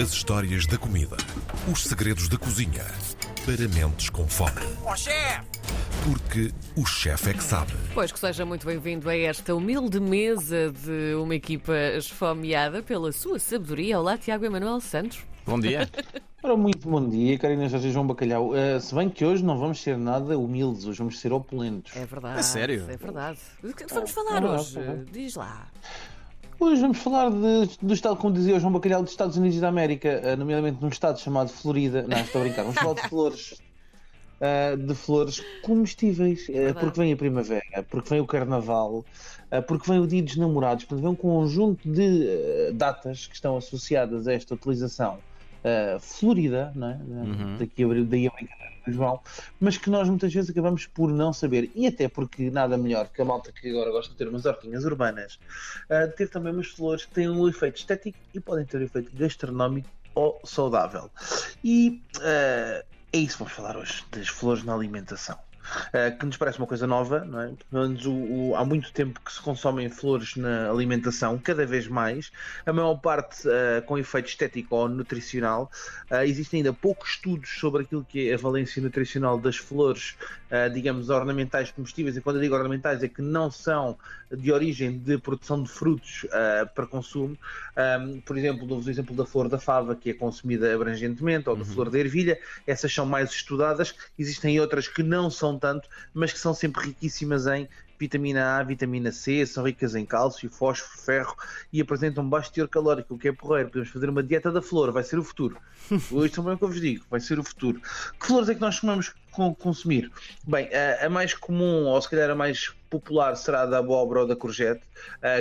As histórias da comida. Os segredos da cozinha. Para mentes com fome. Ó chefe! Porque o chefe é que sabe. Pois que seja muito bem-vindo a esta humilde mesa de uma equipa esfomeada pela sua sabedoria. Olá, Tiago Emanuel Santos. Bom dia. Ora, muito bom dia, Karina Jorge e João Bacalhau. Uh, se bem que hoje não vamos ser nada humildes, hoje vamos ser opulentos. É verdade. É sério? É verdade. Do que vamos falar é verdade, hoje? é. Diz lá. Hoje vamos falar de, do estado, como dizia o João Bacalhau, dos Estados Unidos da América, uh, nomeadamente num estado chamado Florida. Não, estou a brincar. Vamos falar de flores. uh, de flores comestíveis, uh, porque vem a primavera, porque vem o carnaval, uh, porque vem o dia dos namorados, portanto, vem um conjunto de datas que estão associadas a esta utilização uh, florida, não é? Uhum. daqui, a, daí a brincadeira do João, mas que nós muitas vezes acabamos por não saber, e até porque nada melhor que a malta que agora gosta de ter umas hortinhas urbanas, uh, de ter também umas flores que têm um efeito estético e podem ter um efeito gastronómico ou saudável. E uh, é isso que vamos falar hoje, das flores na alimentação. Uh, que nos parece uma coisa nova, não é? Pelo menos o- o- há muito tempo que se consomem flores na alimentação, cada vez mais, a maior parte uh, com efeito estético ou nutricional. Uh, existem ainda poucos estudos sobre aquilo que é a valência nutricional das flores, uh, digamos, ornamentais comestíveis, e quando eu digo ornamentais é que não são de origem de produção de frutos para consumo. Um, por exemplo, dou-vos o exemplo da flor da fava, que é consumida abrangentemente, ou da flor da ervilha, essas são mais estudadas. Existem outras que não são tanto, mas que são sempre riquíssimas em vitamina A, vitamina C, são ricas em cálcio, fósforo, ferro e apresentam baixo teor calórico, o que é porreiro. Podemos fazer uma dieta da flor, vai ser o futuro. Hoje também é o que eu vos digo, vai ser o futuro. Que flores é que nós costumamos con- consumir? Bem, a, a mais comum, ou se calhar a mais popular, será a da abóbora ou da courgette,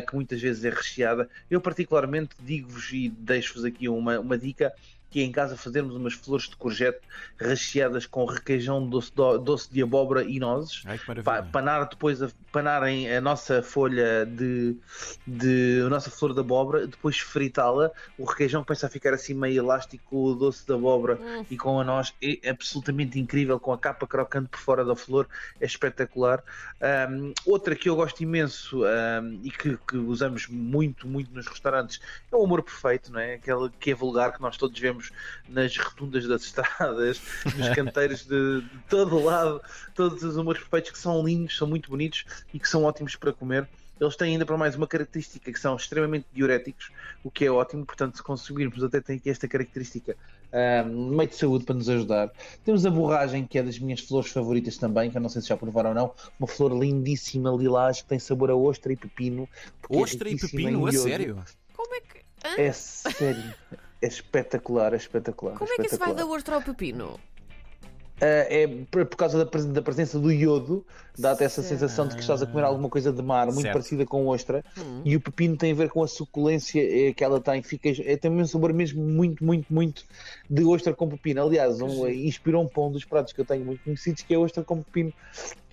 que muitas vezes é recheada. Eu, particularmente, digo-vos e deixo-vos aqui uma, uma dica. Que é em casa fazermos umas flores de courgette recheadas com requeijão doce, do- doce de abóbora e nozes. Ai, Pa- panar depois a, panarem a nossa folha de, de a nossa flor de abóbora, depois fritá-la, o requeijão começa a ficar assim meio elástico com o doce de abóbora Hum. e com a noz é absolutamente incrível, com a capa crocante por fora da flor, é espetacular. Ahm, outra que eu gosto imenso ahm, e que, que usamos muito, muito nos restaurantes é o amor perfeito, não é? Aquele que é vulgar que nós todos vemos nas rotundas das estradas, nos canteiros de, de todo o lado, todos os amores perfeitos que são lindos, são muito bonitos e que são ótimos para comer. Eles têm ainda para mais uma característica que são extremamente diuréticos, o que é ótimo, portanto, se consumirmos, até tem aqui esta característica ahm, meio de saúde para nos ajudar. Temos a borragem, que é das minhas flores favoritas também, que eu não sei se já provaram ou não, uma flor lindíssima, lilás, que tem sabor a ostra e pepino. é Ostra e riquíssima pepino, a sério? Como é que, hã? É sério. É espetacular, é espetacular. Como é que isso vai espetacular. da ostra ao pepino? Ah, é por por causa da, pres- da presença do iodo, dá-te essa Certo. sensação de que estás a comer alguma coisa de mar, muito Certo. parecida com ostra. Hum. E o pepino tem a ver com a suculência eh, que ela tem, fica, é, tem um sabor mesmo muito, muito, muito de ostra com pepino. Aliás, um, inspirou um pão dos pratos que eu tenho muito conhecidos, que é ostra com pepino,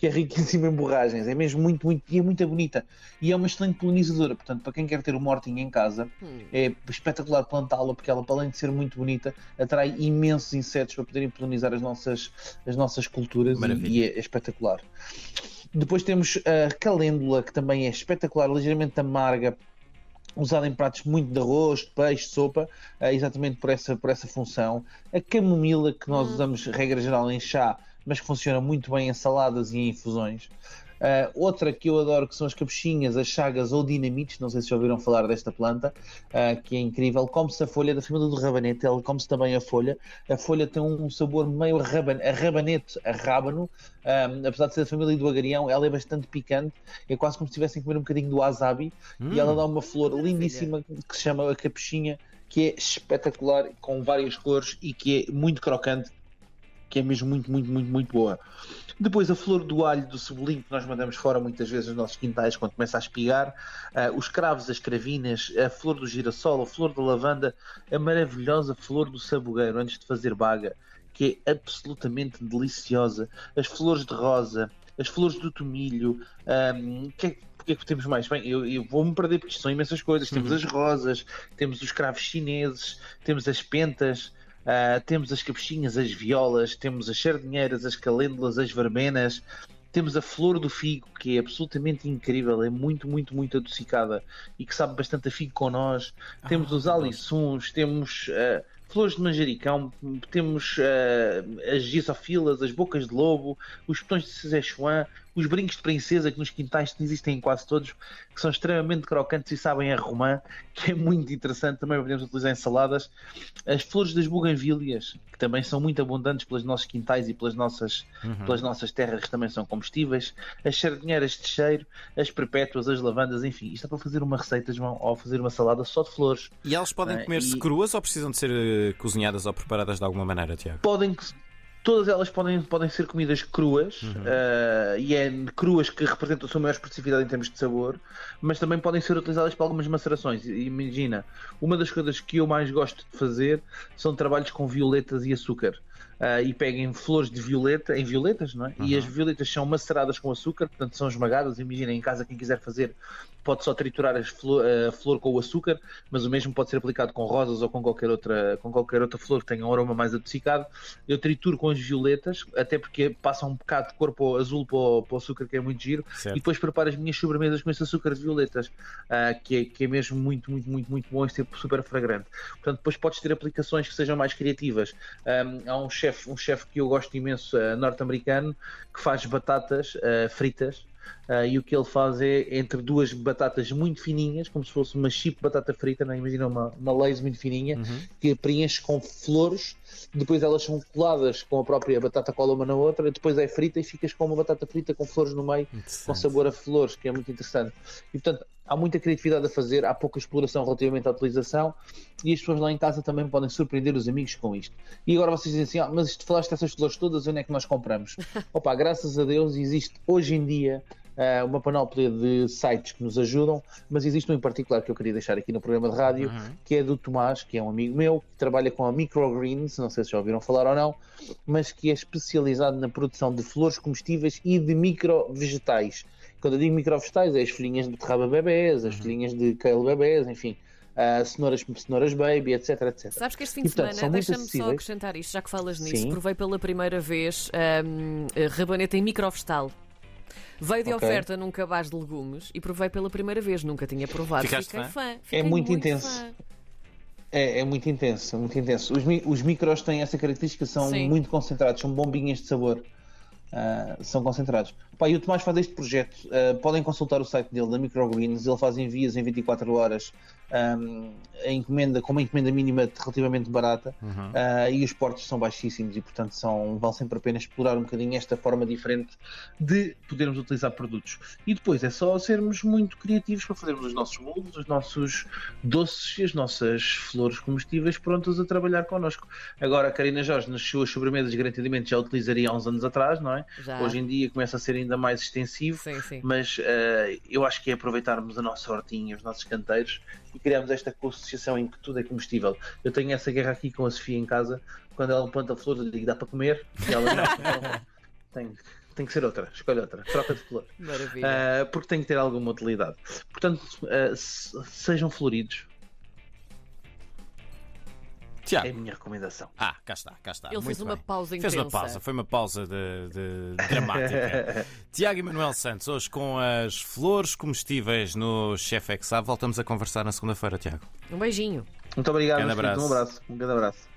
que é riquíssima em borragens. É mesmo muito, muito, e é muito bonita. E é uma excelente polinizadora, portanto, para quem quer ter uma hortinha em casa, Hum. é espetacular plantá-la porque ela, para além de ser muito bonita, atrai imensos insetos para poderem polinizar as nossas, as nossas culturas e, Maravilha. e é espetacular. Depois temos a calêndula, que também é espetacular, ligeiramente amarga, usada em pratos muito de arroz, de peixe, sopa, eh, exatamente por essa, por essa função. A camomila, que nós Hum. usamos, regra geral, em chá, mas que funciona muito bem em saladas e em infusões. Uh, outra que eu adoro que são as capuchinhas, as chagas ou dinamites, não sei se já ouviram falar desta planta, uh, que é incrível. Come-se a folha da família do rabanete, ela come-se também a folha. A folha tem um sabor meio raban a rabanete, a rábano, um, apesar de ser da família do agarião, ela é bastante picante, é quase como se estivessem a comer um bocadinho do wasabi, e ela dá uma flor lindíssima que se chama a capuchinha, que é espetacular, com várias cores e que é muito crocante, que é mesmo muito, muito, muito, muito boa. Depois a flor do alho do cebolinho que nós mandamos fora muitas vezes nos nossos quintais quando começa a espigar, ah, os cravos, as cravinas, a flor do girassol, a flor da lavanda, a maravilhosa flor do sabugueiro antes de fazer baga, que é absolutamente deliciosa, as flores de rosa, as flores do tomilho, ahm, que é- o que é que temos mais? Bem, eu, eu vou-me perder porque são imensas coisas. Temos as rosas, temos os cravos chineses, temos as pentas, ah, temos as capuchinhas, as violas, temos as sardinheiras, as calêndulas, as verbenas, Temos a flor do figo, que é absolutamente incrível, é muito, muito, muito adocicada e que sabe bastante a figo com nós. Temos Ah, os adoro. alisuns, temos ah, flores de manjericão, temos uh, as gisofilas, as bocas de lobo, os botões de Szechuan, os brincos de princesa que nos quintais existem em quase todos, que são extremamente crocantes e sabem a romã, que é muito interessante, também podemos utilizar em saladas. As flores das buganvílias, que também são muito abundantes pelos nossos quintais e pelas nossas, uhum. pelas nossas terras, que também são comestíveis. As sardinheiras de cheiro, as perpétuas, as lavandas, enfim, isto é para fazer uma receita, João, ou fazer uma salada só de flores. E elas podem ah, comer-se e... cruas ou precisam de ser eh, cozinhadas ou preparadas de alguma maneira, Tiago? Podem todas elas podem, podem ser comidas cruas uhum. uh, e é cruas que representam a sua maior especificidade em termos de sabor, mas também podem ser utilizadas para algumas macerações. Imagina, uma das coisas que eu mais gosto de fazer são trabalhos com violetas e açúcar. Uh, e peguem flores de violeta em violetas, não é? Uhum. E as violetas são maceradas com açúcar, portanto são esmagadas. Imaginem em casa quem quiser fazer pode só triturar a flor, a flor, com o açúcar, mas o mesmo pode ser aplicado com rosas ou com qualquer outra, com qualquer outra flor que tenha um aroma mais adocicado. Eu trituro com as violetas, até porque passa um bocado de cor para o azul para o, para o açúcar, que é muito giro, certo. e depois preparo as minhas sobremesas com esse açúcar de violetas, uh, que, é, que é mesmo muito, muito, muito, muito bom e super fragrante. Portanto, depois podes ter aplicações que sejam mais criativas. Um, há um chefe um chef que eu gosto imenso, uh, norte-americano, que faz batatas uh, fritas Uh, e o que ele faz é entre duas batatas muito fininhas, como se fosse uma chip batata frita, né? imagina uma, uma lace muito fininha, uhum. que preenche com flores, depois elas são coladas com a própria batata cola uma na outra, depois é frita e ficas com uma batata frita com flores no meio, com sabor a flores, que é muito interessante. E portanto, há muita criatividade a fazer, há pouca exploração relativamente à utilização e as pessoas lá em casa também podem surpreender os amigos com isto. E agora vocês dizem assim: ah, mas isto falaste dessas flores todas, onde é que nós compramos? Opa, graças a Deus existe hoje em dia uh, uma panóplia de sites que nos ajudam, mas existe um em particular que eu queria deixar aqui no programa de rádio, uhum. que é do Tomás, que é um amigo meu, que trabalha com a Microgreens, não sei se já ouviram falar ou não, mas que é especializado na produção de flores comestíveis e de micro-vegetais. Quando eu digo micro-vegetais, é as folhinhas de beterraba bebés, as uhum. folhinhas de kale bebés, enfim. Uh, cenouras, cenouras baby, etc, etc. Sabes que este fim de semana, deixa-me só acrescentar isto, já que falas nisso, Sim. provei pela primeira vez um, rabanete em microvegetal. Veio de okay. oferta num cabaz de legumes e provei pela primeira vez, nunca tinha provado. Ficaste Fiquei fã? fã. Fiquei é muito, muito intenso. É, é, muito intenso, é muito intenso. Os, os micros têm essa característica, são Sim. muito concentrados, são bombinhas de sabor. Uh, são concentrados. Pá, e o Tomás faz este projeto. Uh, podem consultar o site dele, da Microgreens. Ele faz envios em 24 horas um, a encomenda, com uma encomenda mínima relativamente barata uhum. uh, e os portos são baixíssimos e, portanto, são, vale sempre a pena explorar um bocadinho esta forma diferente de podermos utilizar produtos. E depois é só sermos muito criativos para fazermos os nossos bolos, os nossos doces e as nossas flores comestíveis prontas a trabalhar connosco. Agora, a Karina Jorge, nas suas sobremesas, garantidamente já utilizaria há uns anos atrás, não é? Já. Hoje em dia começa a ser ainda mais extensivo, sim, sim. mas uh, eu acho que é aproveitarmos a nossa hortinha, os nossos canteiros e criamos esta associação em que tudo é comestível. Eu tenho essa guerra aqui com a Sofia em casa, quando ela planta flores, eu digo dá para comer, e ela não, tem, tem que ser outra, escolhe outra, troca de flor. Maravilha. Uh, porque tem que ter alguma utilidade. Portanto, uh, sejam floridos, Tiago. É a minha recomendação. Ah, cá está, cá está. Ele Muito fez bem. uma pausa intensa. Fez uma pausa, foi uma pausa de, de dramática. Tiago Emanuel Santos, hoje com as flores comestíveis no Chef Exab. Voltamos a conversar na segunda-feira, Tiago. Um beijinho. Muito obrigado, um abraço. Um abraço. Um grande abraço.